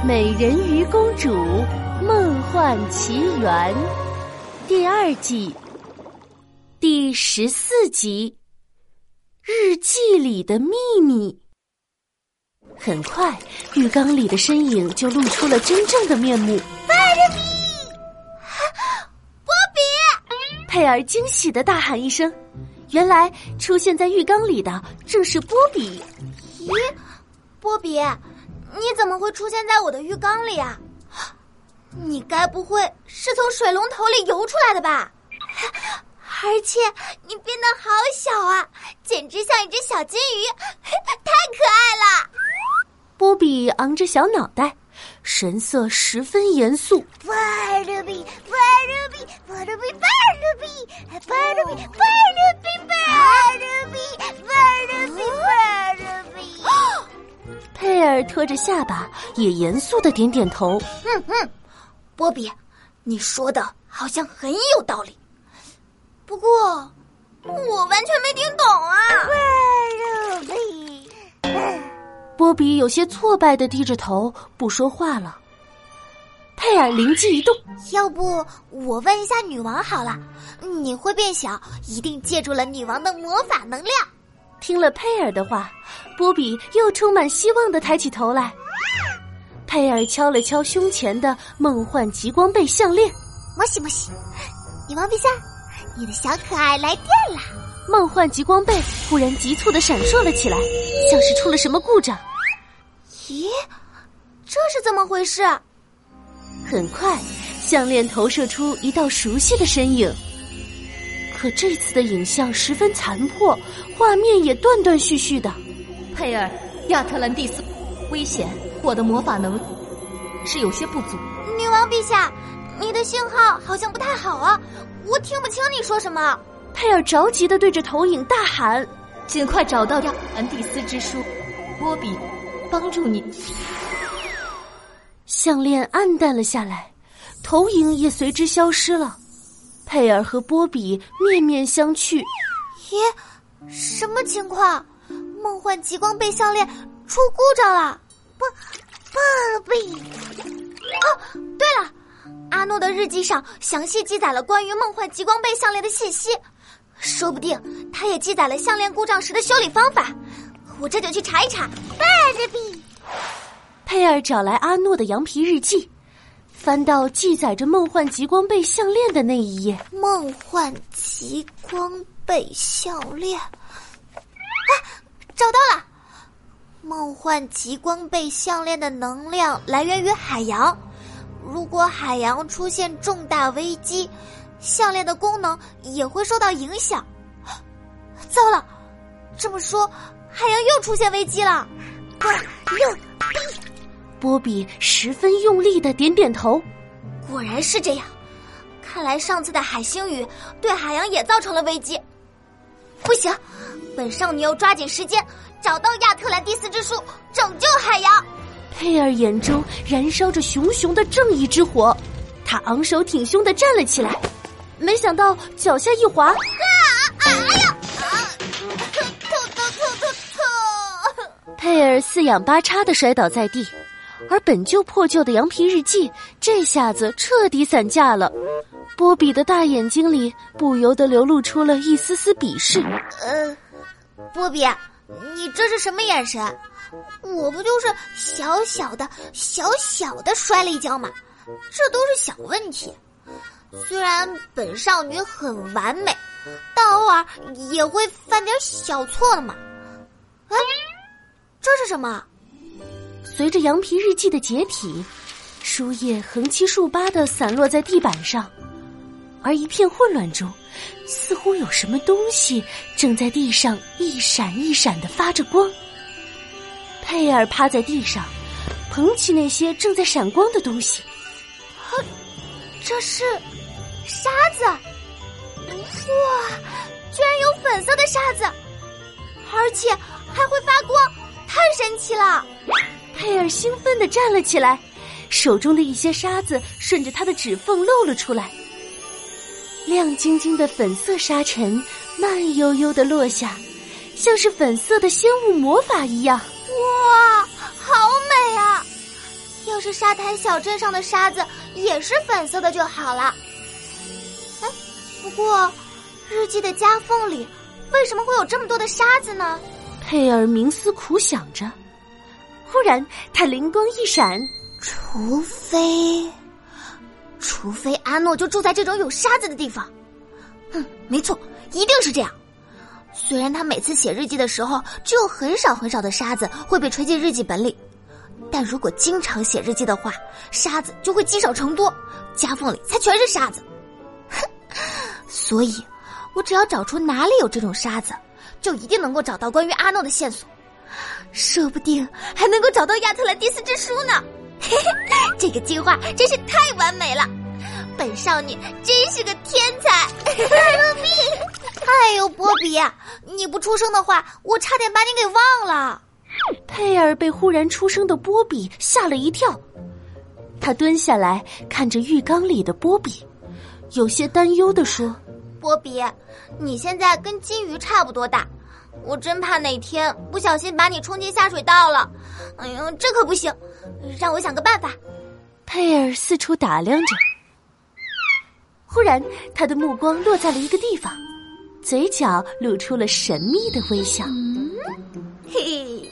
《美人鱼公主梦幻奇缘》第二季第十四集《日记里的秘密》。很快，浴缸里的身影就露出了真正的面目。波比，波比！佩尔惊喜的大喊一声，原来出现在浴缸里的正是波比。咦，波比，你怎么会出现在我的浴缸里啊？你该不会是从水龙头里游出来的吧？而且你变得好小啊，简直像一只小金鱼，太可爱了！波比昂着小脑袋，神色十分严肃。波比，波比，波比，波比，波比，波比，波比，波比，波比。佩尔拖着下巴，也严肃的点点头。嗯嗯，波比，你说的好像很有道理。不过，我完全没听懂啊。波比。波比有些挫败的低着头，不说话了。佩尔灵机一动，要不我问一下女王好了？你会变小，一定借助了女王的魔法能量。听了佩尔的话，波比又充满希望的抬起头来。佩尔敲了敲胸前的梦幻极光贝项链，摩西摩西，女王陛下，你的小可爱来电了。梦幻极光贝忽然急促的闪烁了起来，像是出了什么故障。咦，这是怎么回事？很快，项链投射出一道熟悉的身影。可这次的影像十分残破，画面也断断续续的。佩尔，亚特兰蒂斯，危险！我的魔法能是有些不足。女王陛下，你的信号好像不太好啊，我听不清你说什么。佩尔着急的对着投影大喊：“尽快找到亚特兰蒂斯之书，波比。”帮助你，项链暗淡了下来，投影也随之消失了。佩尔和波比面面相觑。咦，什么情况？梦幻极光贝项链出故障了？波波比。哦，对了，阿诺的日记上详细记载了关于梦幻极光贝项链的信息，说不定他也记载了项链故障时的修理方法。我这就去查一查。贝比，佩尔找来阿诺的羊皮日记，翻到记载着梦幻极光贝项链的那一页。梦幻极光贝项链，啊，找到了！梦幻极光贝项链的能量来源于海洋，如果海洋出现重大危机，项链的功能也会受到影响。糟了，这么说。海洋又出现危机了，波比，波比十分用力的点点头，果然是这样。看来上次的海星雨对海洋也造成了危机。不行，本少女要抓紧时间找到亚特兰蒂斯之书，拯救海洋。佩尔眼中燃烧着熊熊的正义之火，他昂首挺胸的站了起来，没想到脚下一滑。啊哎呀佩尔四仰八叉的摔倒在地，而本就破旧的羊皮日记这下子彻底散架了。波比的大眼睛里不由得流露出了一丝丝鄙视。呃，波比，你这是什么眼神？我不就是小小的、小小的摔了一跤吗？这都是小问题。虽然本少女很完美，但偶尔也会犯点小错的嘛。哎。这是什么？随着羊皮日记的解体，书页横七竖八的散落在地板上，而一片混乱中，似乎有什么东西正在地上一闪一闪的发着光。佩尔趴在地上，捧起那些正在闪光的东西。呵，这是沙子！哇，居然有粉色的沙子，而且还会发光！太神奇了！佩尔兴奋地站了起来，手中的一些沙子顺着他的指缝漏了出来。亮晶晶的粉色沙尘慢悠悠的落下，像是粉色的仙雾魔法一样。哇，好美啊！要是沙滩小镇上的沙子也是粉色的就好了。哎，不过日记的夹缝里为什么会有这么多的沙子呢？佩尔冥思苦想着，忽突然他灵光一闪，除非，除非阿诺就住在这种有沙子的地方。嗯，没错，一定是这样。虽然他每次写日记的时候，只有很少很少的沙子会被吹进日记本里，但如果经常写日记的话，沙子就会积少成多，夹缝里才全是沙子。哼，所以，我只要找出哪里有这种沙子。就一定能够找到关于阿诺的线索，说不定还能够找到亚特兰蒂斯之书呢。嘿嘿，这个计划真是太完美了，本少女真是个天才。哎呦，波比，你不出声的话，我差点把你给忘了。佩尔被忽然出声的波比吓了一跳，他蹲下来看着浴缸里的波比，有些担忧的说。波比，你现在跟金鱼差不多大，我真怕哪天不小心把你冲进下水道了。哎呦，这可不行，让我想个办法。佩尔四处打量着，忽然他的目光落在了一个地方，嘴角露出了神秘的微笑。嗯，嘿，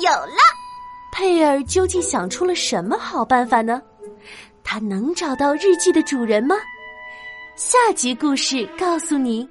有了！佩尔究竟想出了什么好办法呢？他能找到日记的主人吗？下集故事告诉你。